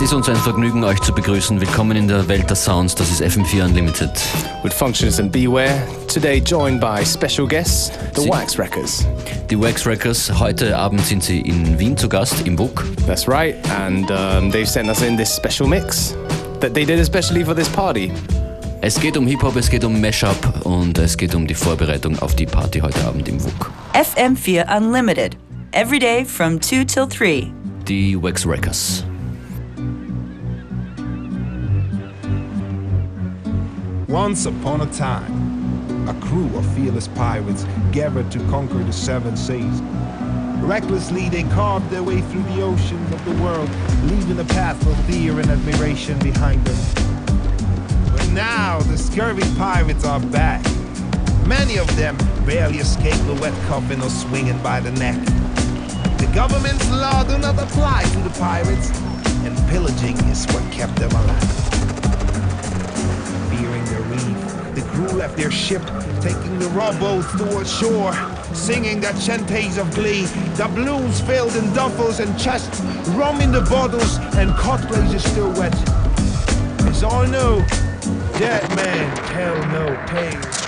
Es ist uns ein Vergnügen, euch zu begrüßen. Willkommen in der Welt der Sounds. Das ist FM4 Unlimited. With Functions and Beware, today joined by special guests, the Sie- Wax Wreckers. Die Wax Records, heute Abend sind sie in Wien zu Gast, im WUK. That's right, and um, they've sent us in this special mix that they did especially for this party. Es geht um Hip-Hop, es geht um Mashup und es geht um die Vorbereitung auf die Party heute Abend im WUK. FM4 Unlimited. Every day from 2 till 3. Die Wax Records. Once upon a time, a crew of fearless pirates gathered to conquer the seven seas. Recklessly, they carved their way through the oceans of the world, leaving a path of fear and admiration behind them. But now, the scurvy pirates are back. Many of them barely escape the wet coffin or swinging by the neck. The government's law do not apply to the pirates, and pillaging is what kept them alive crew left their ship, taking the rowboats towards shore, singing their chanties of glee. The balloons filled in duffels and chests, rum in the bottles, and cot blazes still wet. As all know, dead men tell no tales.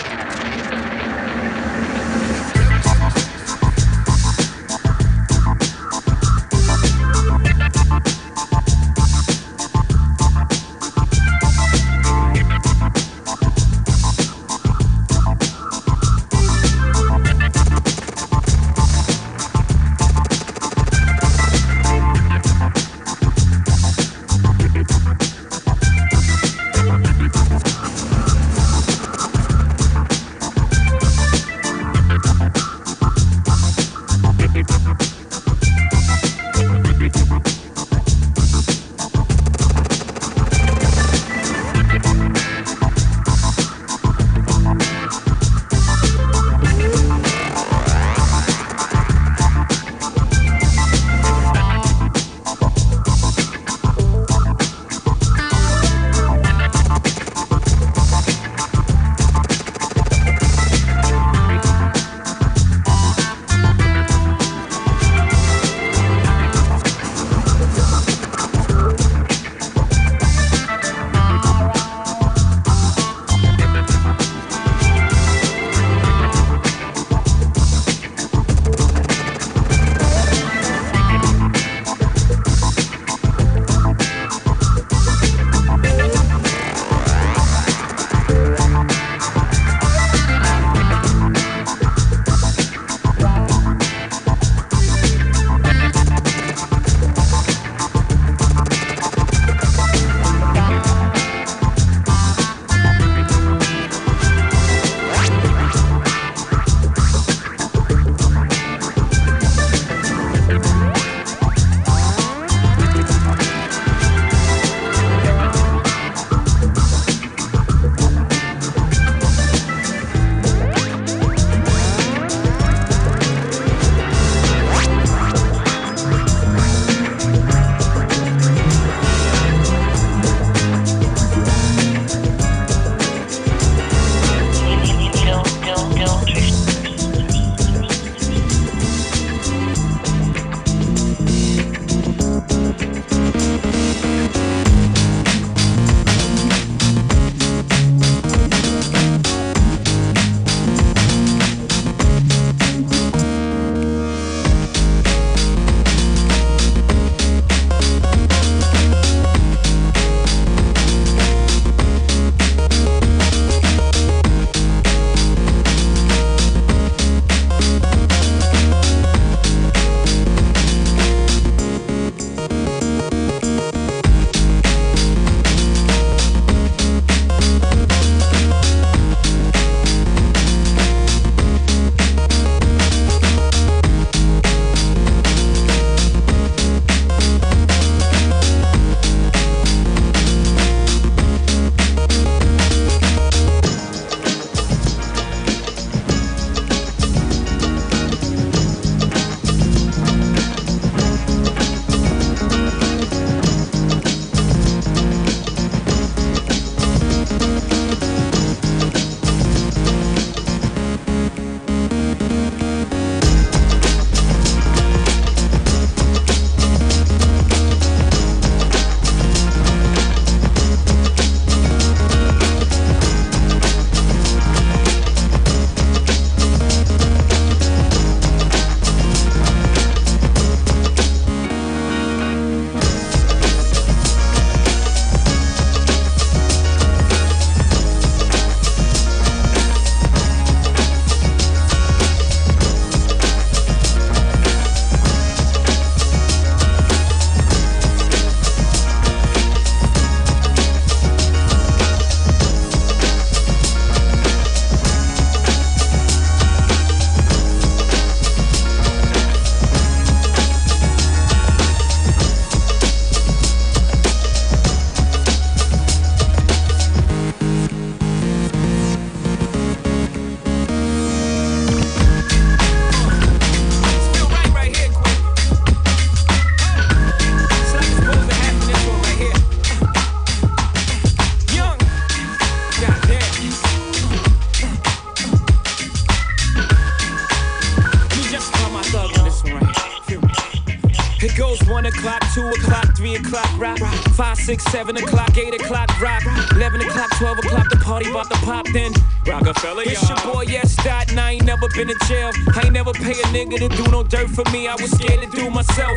Six, seven o'clock, eight o'clock, rock. Eleven o'clock, twelve o'clock, the party about to pop. Then Rockefeller, It's your boy, yes, dot, and I ain't never been in jail. I ain't never pay a nigga to do no dirt for me. I was scared to do myself.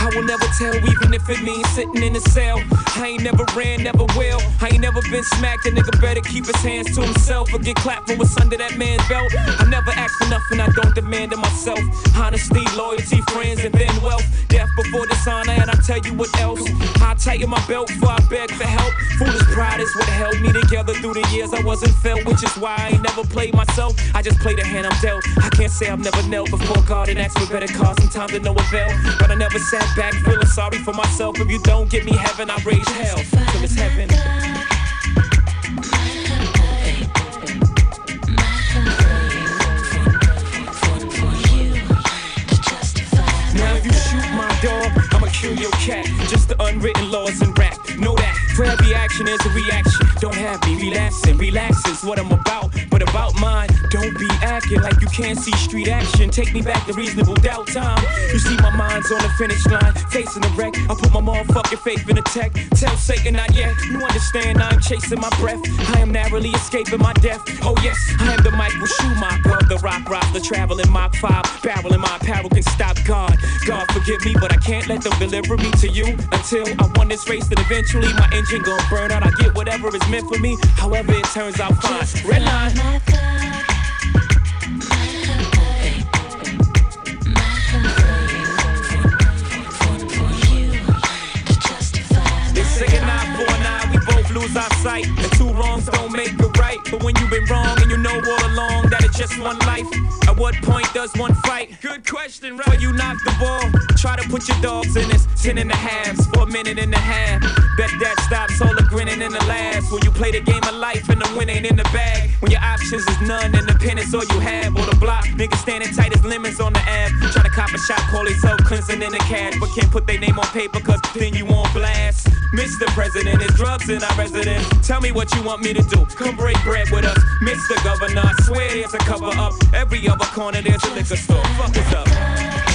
I will never tell, even if it means sitting in a cell. I ain't never ran, never will. I ain't never been smacked. A nigga better keep his hands to himself or get clapped for what's under that man's belt. I never ask for nothing, I don't demand it myself. Honesty, loyalty, friends, and then wealth. Death before dishonor, and I tell you what else. I tighten my belt before I beg for help. Foolish pride is what held me together through the years I wasn't felt, which is why I ain't never played myself. I just play the hand I'm dealt. I can't say I've never knelt before God and asked for better cause. Sometimes to no avail, but I never sat back feeling sorry for myself. If you don't give me heaven, I raise hell till it's heaven. Now if you shoot my dog, I'ma kill your cat. Just the unwritten laws in rap. Know that for every action is a reaction. Don't have me relapsing. Relax is what I'm about, but about mine. Don't be acting like you can't see street action. Take me back to reasonable doubt time. You see my mind's on the finish line, facing the wreck. I put my motherfucking faith in the tech. Tell Satan not yet. You understand I'm chasing my breath. I am narrowly escaping my death. Oh yes, I am the Michael Schumacher the rock rock, the traveling Mach 5. Barrel in my apparel can stop God. God forgive me, but I can't let them deliver me to you until I won this race. Then eventually my engine gon' burn out. I get whatever is meant for me. However it turns out fine. Red line. They say a 949, we both lose our sight. And two wrongs don't make it right. But when you've been wrong and you know all along just one life, at what point does one fight? Good question, right? Before you knock the ball, try to put your dogs in this. Ten and a halves for a minute and a half. Bet that stops all the grinning and the laughs. When you play the game of life and the win ain't in the bag. When your options is none and the pen is all you have. Or the block, niggas standing tight as lemons on the ab. Cop a shot, call themselves cleansing in the cash. But can't put their name on paper cause then you on blast. Mr. President, it's drugs in our residence. Tell me what you want me to do. Come break bread with us. Mr. Governor, I swear there's a cover up. Every other corner there's a liquor store. Fuck us up.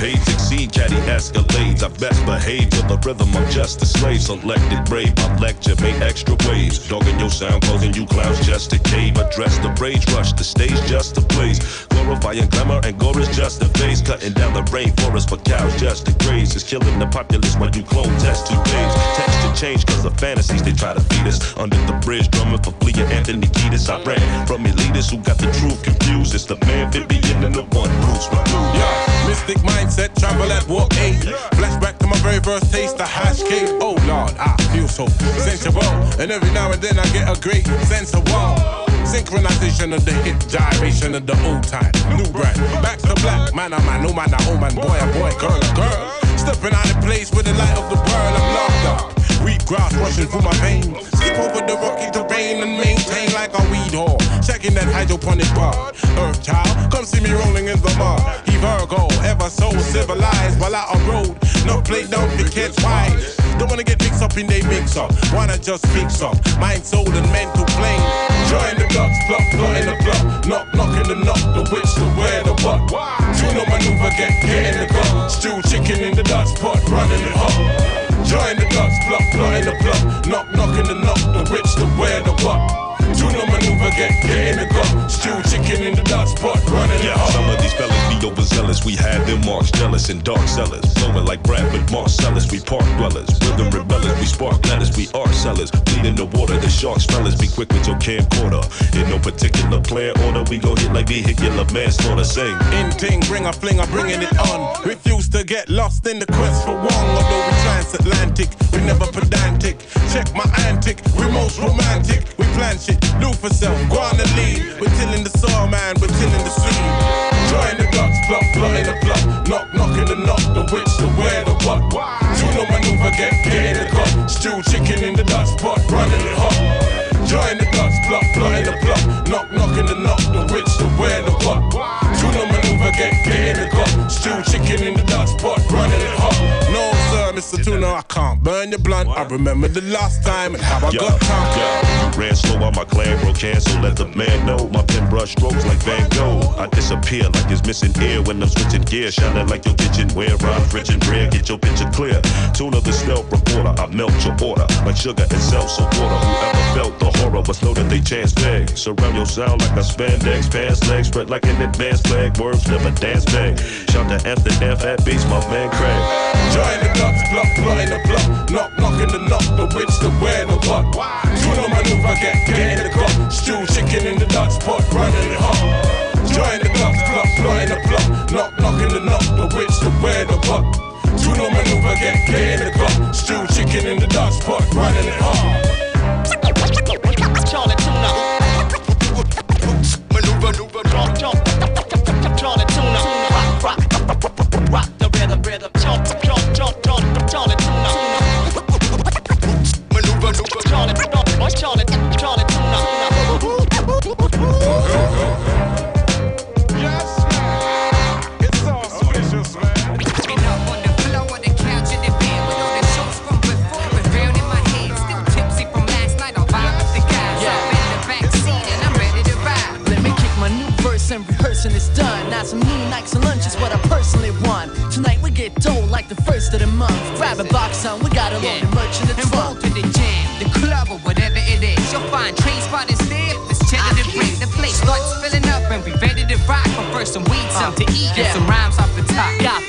Escapades exceed caddy escalades. I best behave to the rhythm of just a slave. Selected brave, my lecture made extra waves. Dogging your sound, causing you clowns just to cave. Address the rage, rush the stage just to blaze. Glorifying glamour and gore is just a phase. Cutting down the rainforest for cows just to graze. Is killing the populace when you clone test two days. Texture change cause of fantasies they try to feed us. Under the bridge, drumming for fleeing Anthony Kiedis. I ran from elitists who got the truth confused. It's the man amphibian and the one refused. Yeah, mystic mindset, travel at warp 8. Flashback to my very first taste, the hash cake. Oh Lord, I feel so sensual. And every now and then I get a great sense of wow. Synchronization of the hip, gyration of the old time. New brand, back to black. Man, oh man, oh man, oh man, boy, a boy, girl, oh girl. Stepping out of place with the light of the world, I'm locked up. Wheat grass rushing through my veins. Skip over the rocky terrain and maintain like a weed whore. Checking that hydroponic bar. Earth child, come see me rolling in the mud. Road. No play, don't be catch wise. Don't wanna get mixed up in they mix up. Wanna just fix up. Mind, soul, and mental plane. Join the ducks, pluck, plot in the plot. Knock, knock in the knock, the witch, the where, the what. Tuno maneuver, get, get in the gun. Stew chicken in the Dutch pot, running it hot. Join the pluck, plot Get, in the gun. Stew chicken in the Dutch pot, running Yeah, some of these fellas be overzealous. We had them marks jealous and dark sellers. Flowing like Branford Marsalis. We park dwellers. Rhythm rebellers. We spark letters. We are sellers. Bleed in the water. The sharks fellas. Be quick with your camcorder. In no particular plan order. We go hit like vehicular manslaughter. Sing. In ting, bring a fling, I'm bringing it on. Refuse to get lost in the quest for one. Although we transatlantic, we never pedantic. Check my antic, we most romantic. We plan shit, do for self, lead. We're tilling the soil, man, we're tilling the seed. Join the ducks, plot in the plot. Knock, knock in the knock, the witch, the where, the what. Tuno maneuver, get, get in the cut. Stew chicken in the Dutch pot, running it hot. Join the ducks, plot in the plot. Knock, knock in the knock, the witch, the where, the what. Tuno maneuver, get hit the Yo, this no, I can't burn the blunt. What? I remember the last time and how I yeah, got drunk. Yeah. Ran slow on my clan, bro, cancel. Let the man know my pen brush strokes like Van Gogh. I disappear like it's missing air when I'm switching gear. Shining like your kitchenware. I'm rich and rare, get your picture clear. Tune of the stealth reporter, I melt your order like sugar and seltzer water. Whoever felt the horror must know that they chance bag. Surround your sound like a spandex, pants legs spread like an advanced flag. Words never dance back. Shout the F and F at beats, my man Craig. Join the club club club running the block, knock, knocking the knock, the which, the where, the what. Twiddle maneuver, get, get in the cup, stew chicken in the Dutch pot, running it hot. Join the club, club, in the block, knock, knocking the knock, the which, the where, the what. Twiddle maneuver, get, get in the cup, stew chicken in the Dutch pot, running it hot. Charlie Tuna. Maneuver, maneuver. Charlie Tuna. Rock, rock, rock, the rhythm, rhythm. Jump, jump, jump, jump. month. Grab a box on, we got a load of merch in the trunk. roll the jam, the club or whatever it is. You'll find train spotters there. Let's chill and break. The place starts filling up and we ready to rock. But first some weed, something uh, to eat, and some rhymes off the top. Got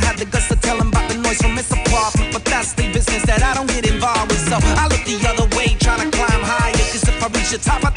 I have the guts to tell him about the noise from his apartment, but that's the business that I don't get involved with. So I look the other way, trying to climb higher. Cause if I reach the top, I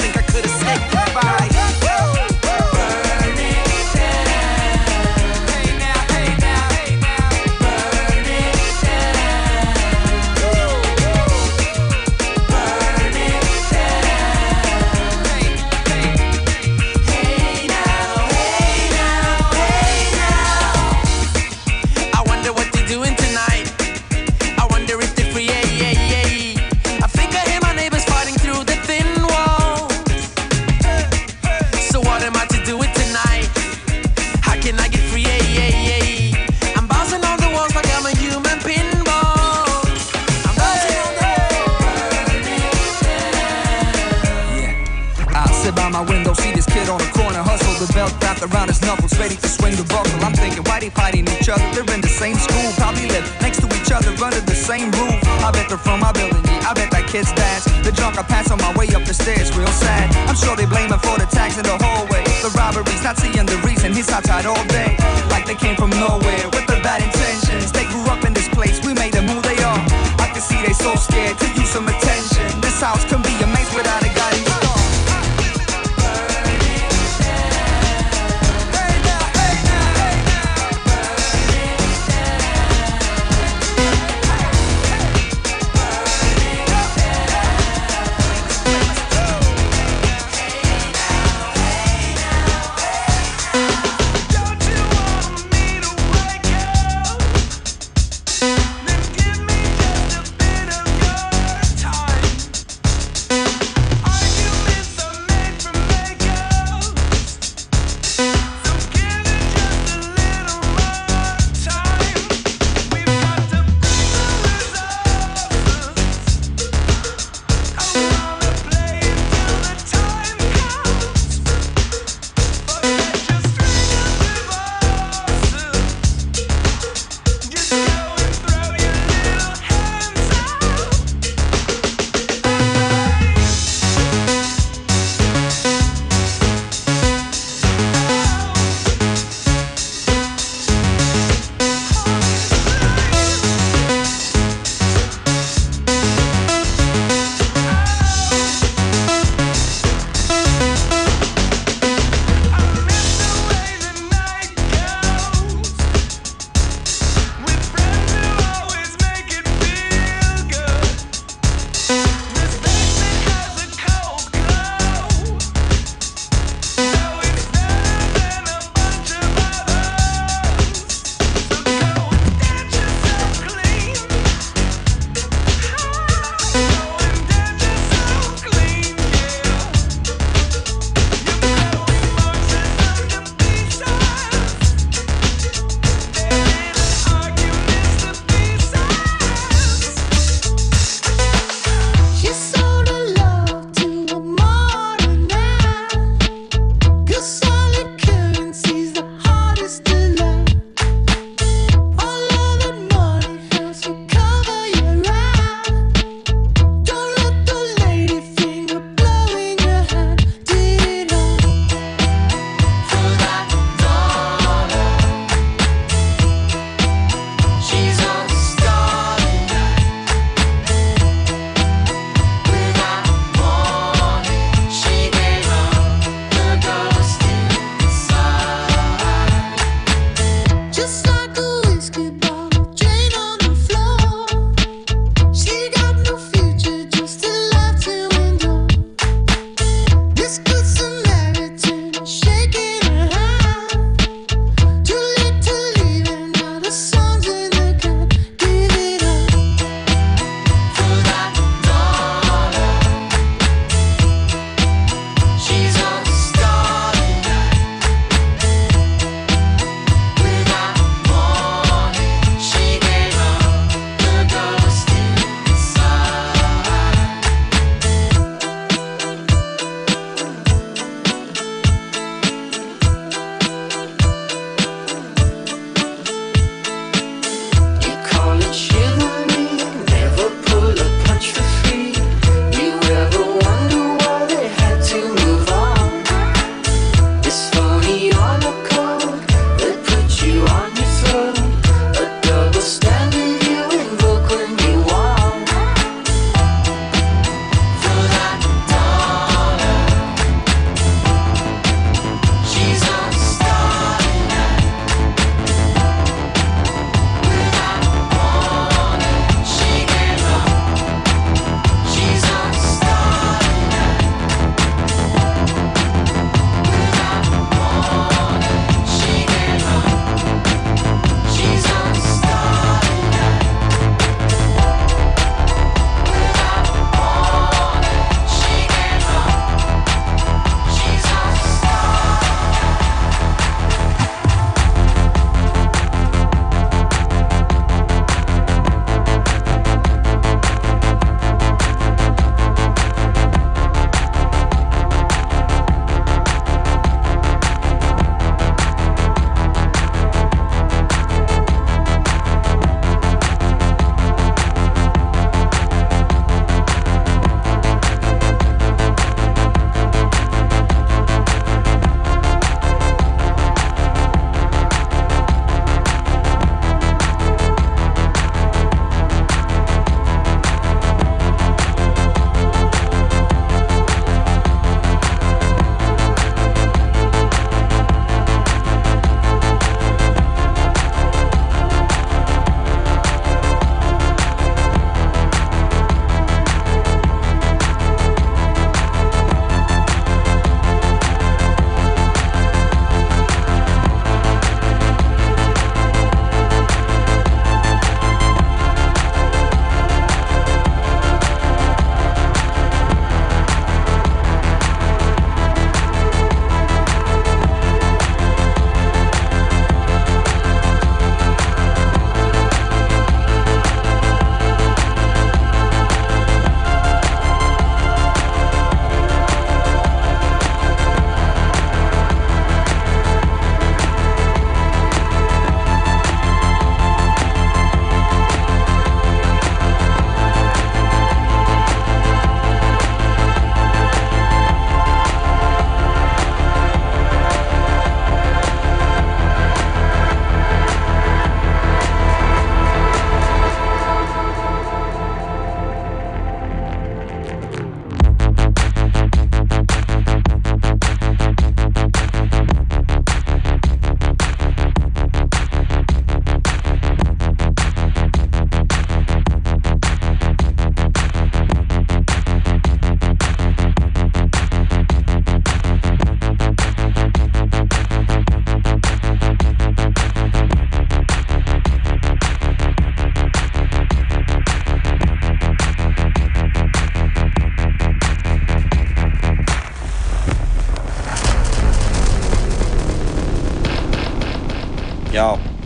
I pass on my way up the stairs, real sad. I'm sure they blame him for the tags in the hallway. The robberies, not seeing the reason he's outside all day.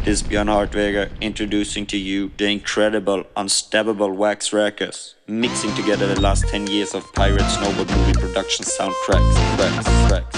Is Björn Hartweger introducing to you the incredible Unstabbable Wax Records, mixing together the last 10 years of pirate snowboard movie production soundtracks. Tracks, tracks.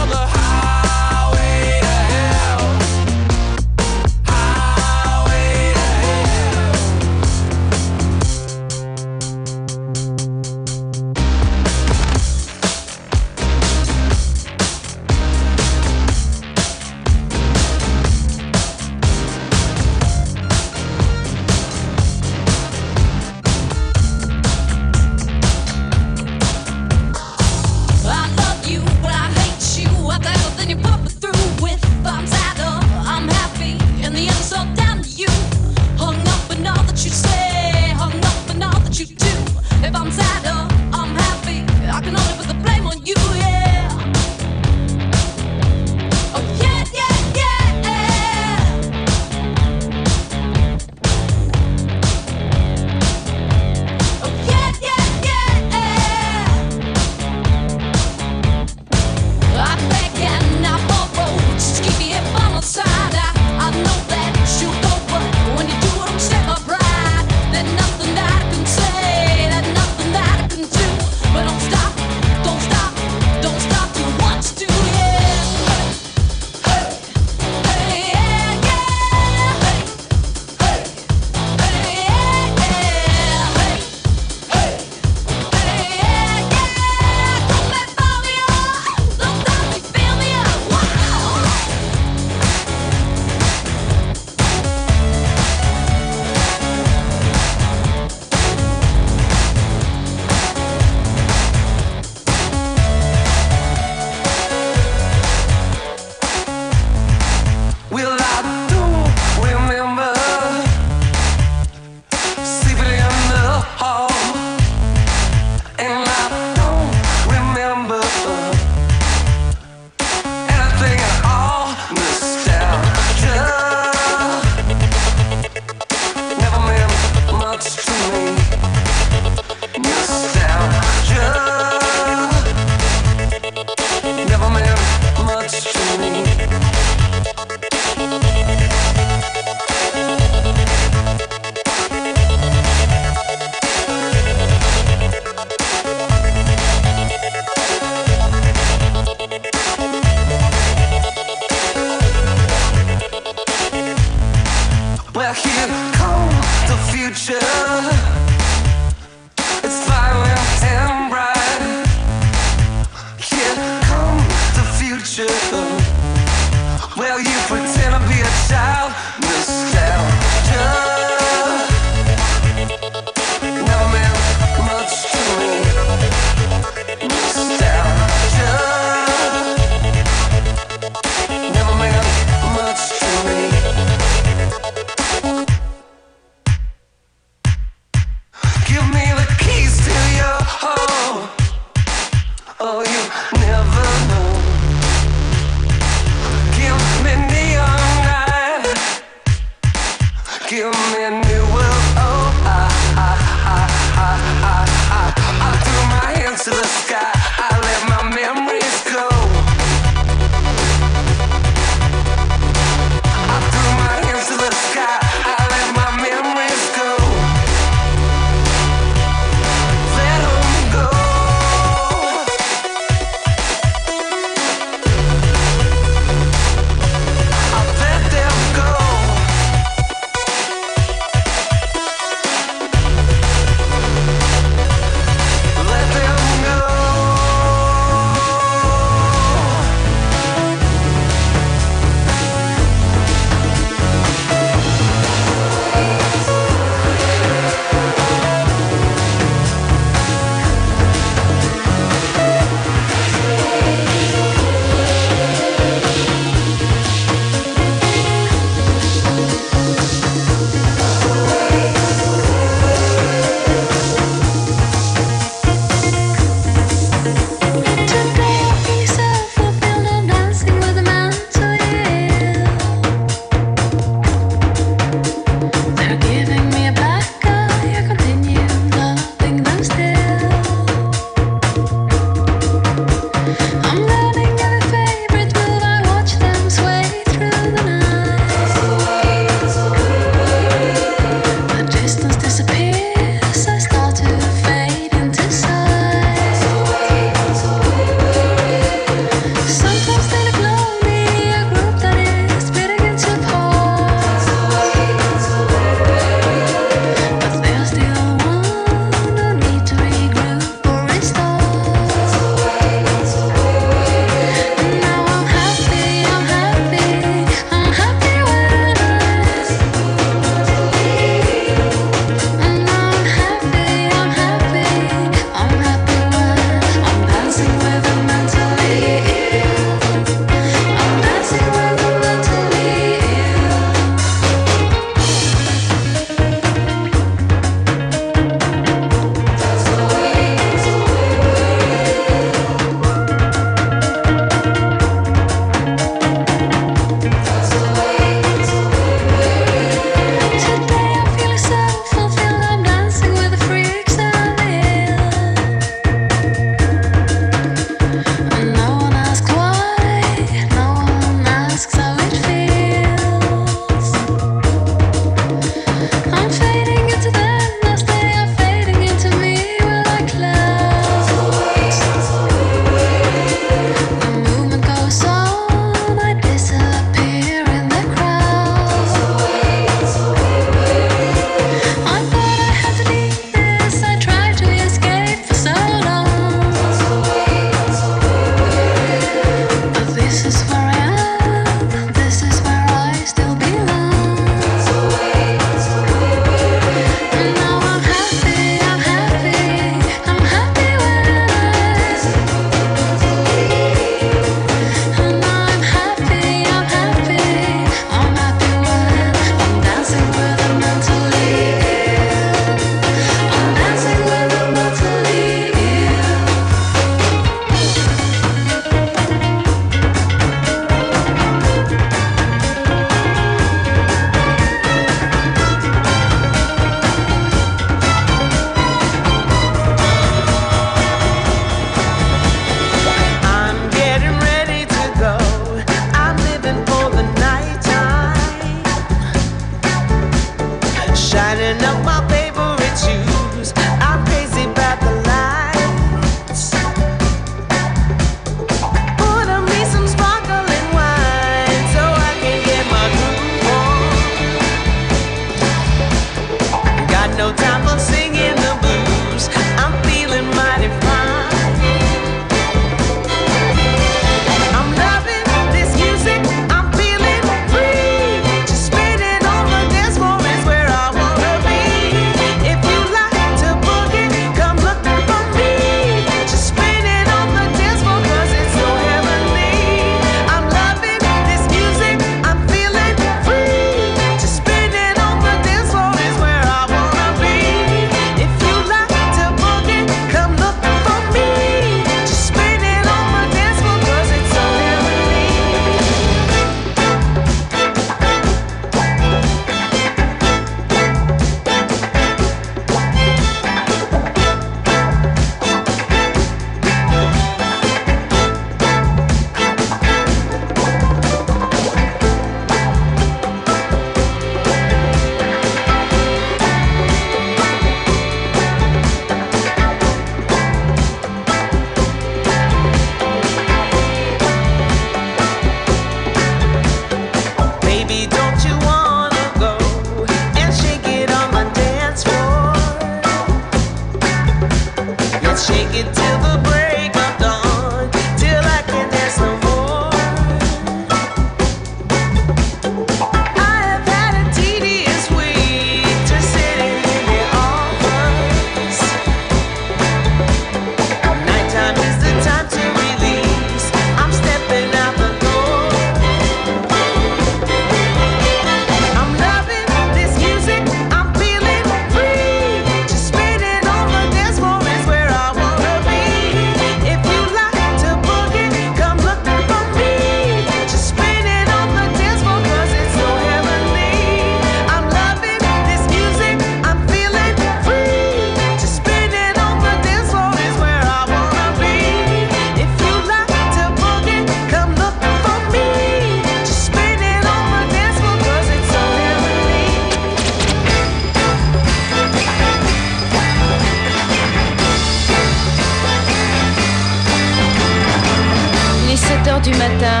Matin.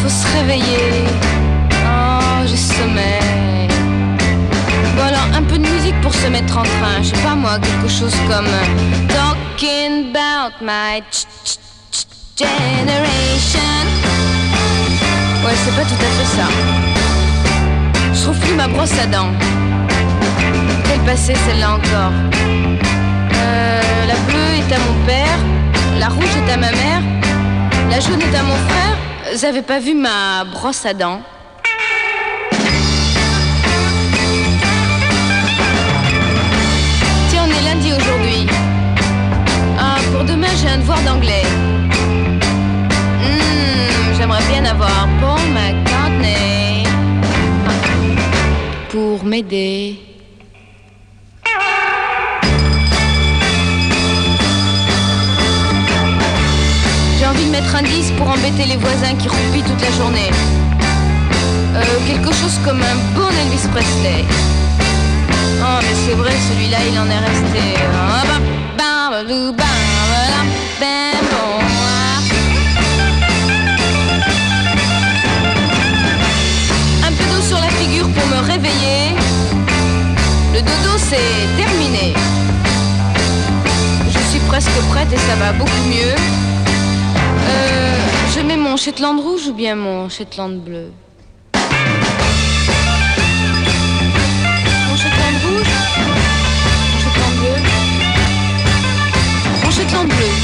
Faut se réveiller. Oh, j'ai sommeil. Bon alors, un peu de musique pour se mettre en train. Je sais pas moi, quelque chose comme euh, Talking about my generation. Ouais, c'est pas tout à fait ça. Je trouve plus ma brosse à dents. Quelle passée celle-là encore Euh, La bleue est à mon père, la rouge est à ma mère, la est à mon frère. Avez pas vu ma brosse à dents Tiens, on est lundi aujourd'hui. Ah, pour demain, j'ai un devoir d'anglais. Hmm, J'aimerais bien avoir Paul McCartney pour m'aider. Mettre un 10 pour embêter les voisins qui roupillent toute la journée. Euh, quelque chose comme un bon Elvis Presley. Oh, mais c'est vrai, celui-là, il en est resté. Un peu d'eau sur la figure pour me réveiller. Le dodo, c'est terminé. Je suis presque prête et ça va beaucoup mieux. Mets mon Shetland rouge ou bien mon Shetland bleu Mon Shetland rouge Mon Shetland bleu. Mon Shetland bleu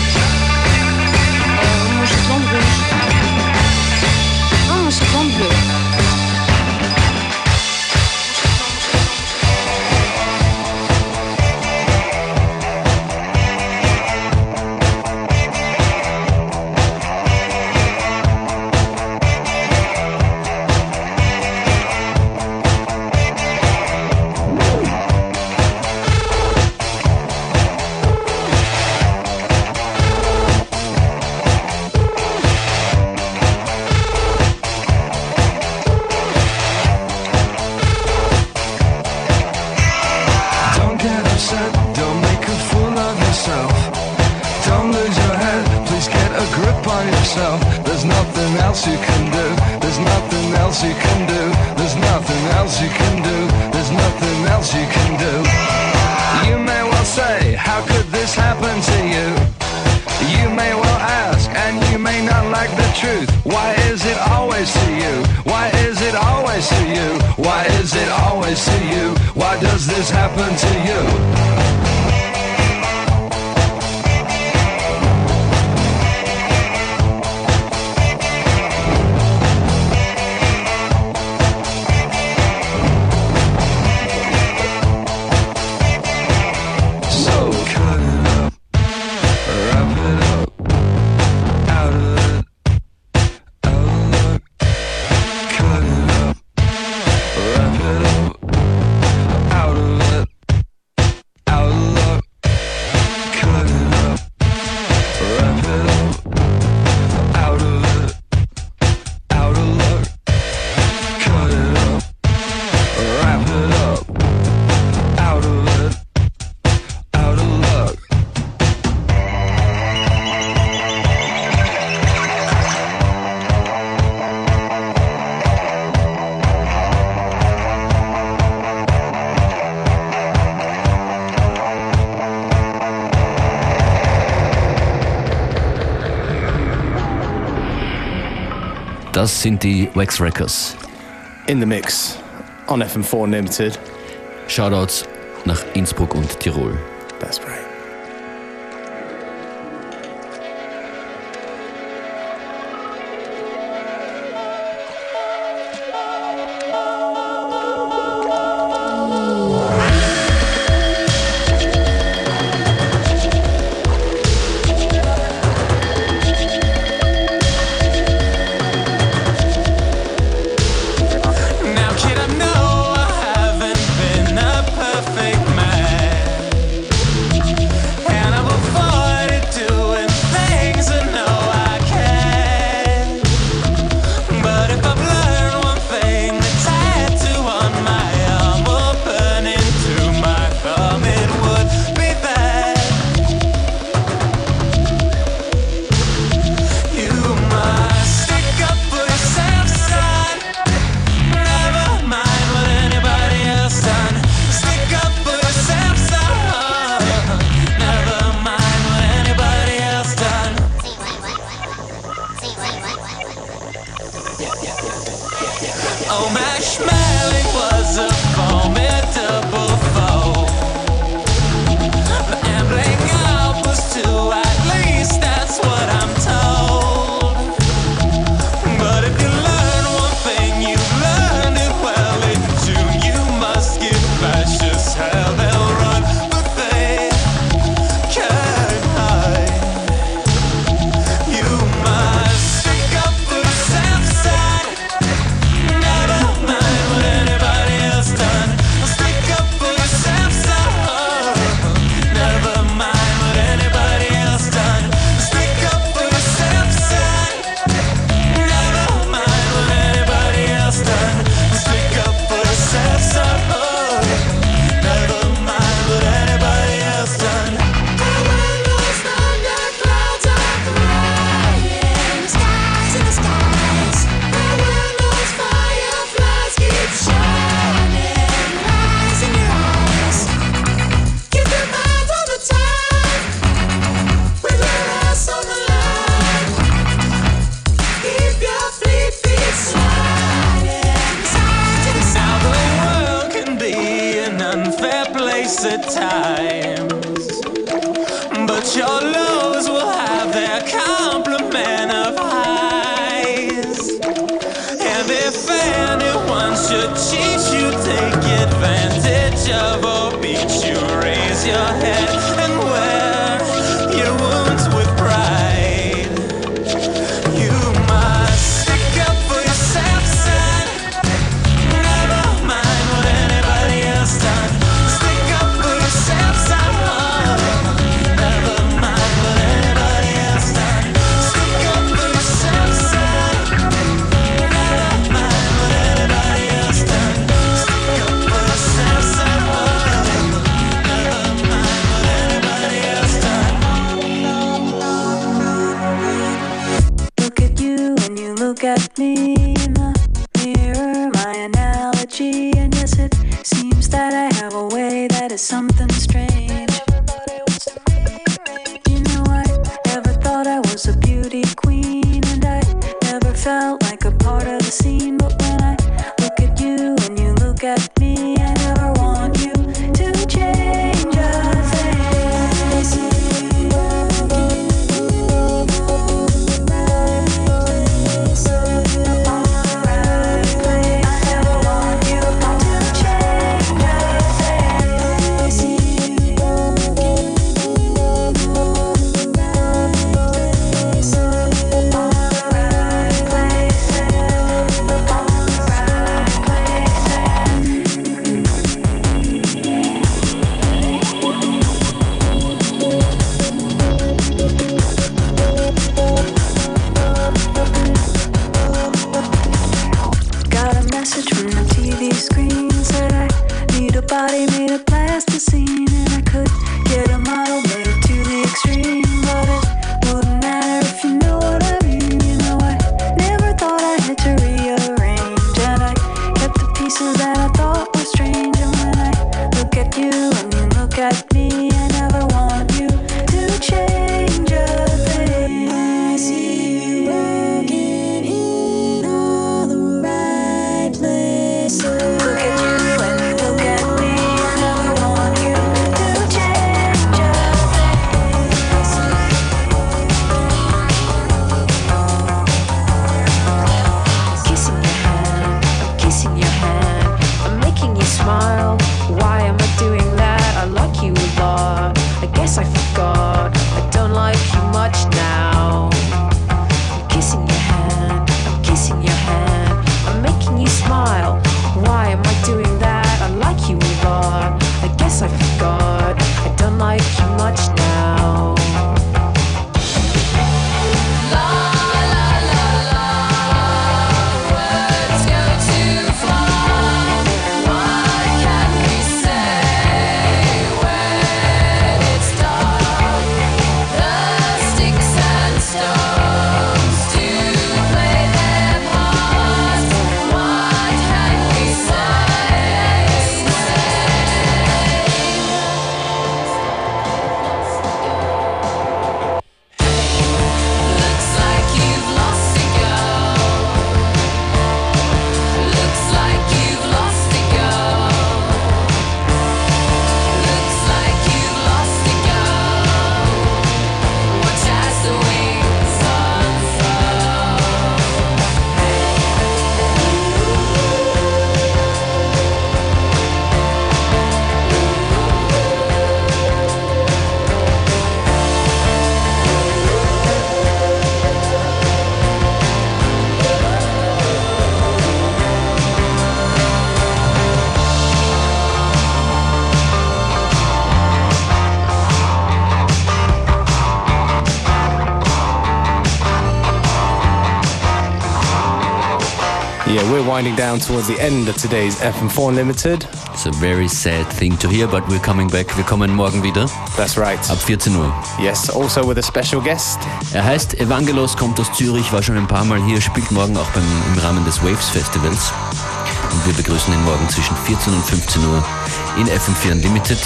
does this happen to you? Das sind die Wax Records. In the Mix on FM4 Unlimited. Shoutouts nach Innsbruck und Tirol. waste of time. But your lows will have their complement of highs. And if anyone should cheat you, take advantage of or beat you, raise your head. Winding down towards the end of today's FM4 Unlimited. It's a very sad thing to hear, but we're coming back. Wir kommen morgen wieder. That's right. Ab 14 Uhr. Yes, also with a special guest. Er heißt Evangelos, kommt aus Zürich, war schon ein paar Mal hier, spielt morgen auch beim, im Rahmen des Waves Festivals. Und wir begrüßen ihn morgen zwischen 14 und 15 Uhr in FM4 Unlimited.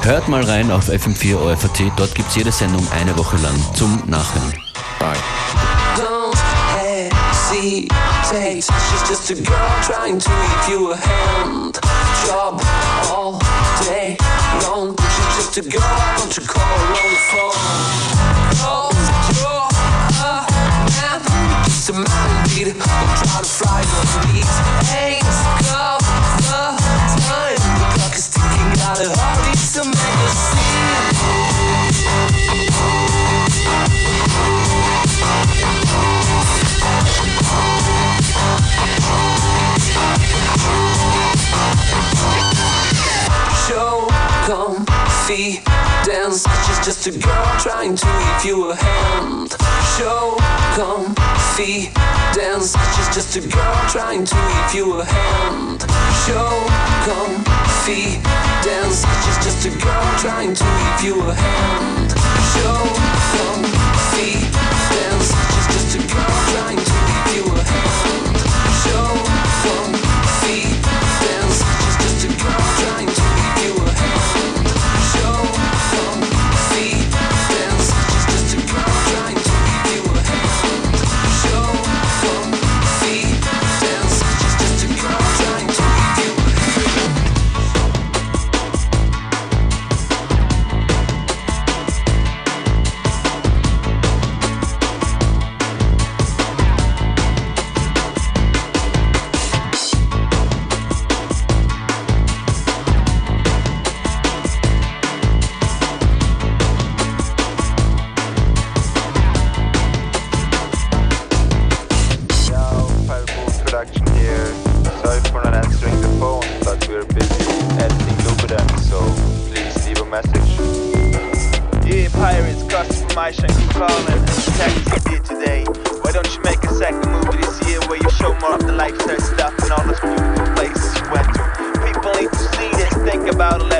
Hört mal rein auf FM4 OFAT, dort gibt es jede Sendung eine Woche lang zum Nachhören. Bye. Hesitate. She's just a girl trying to give you a hand job all day long. She's just a girl. Don't you call her on the phone? Oh, you're a man, just a man beat. Don't try to fly your knees. Ain't confidence. She's just a girl trying to give you a hand. Show confidence. She's just a girl trying to give you a hand. Show confidence. She's just a girl trying to give you a hand. Show confidence. Why shouldn't you call and text you did today? Why don't you make a second movie this year where you show more of the lifestyle stuff and all those beautiful places you went to? People need to see this, think about it,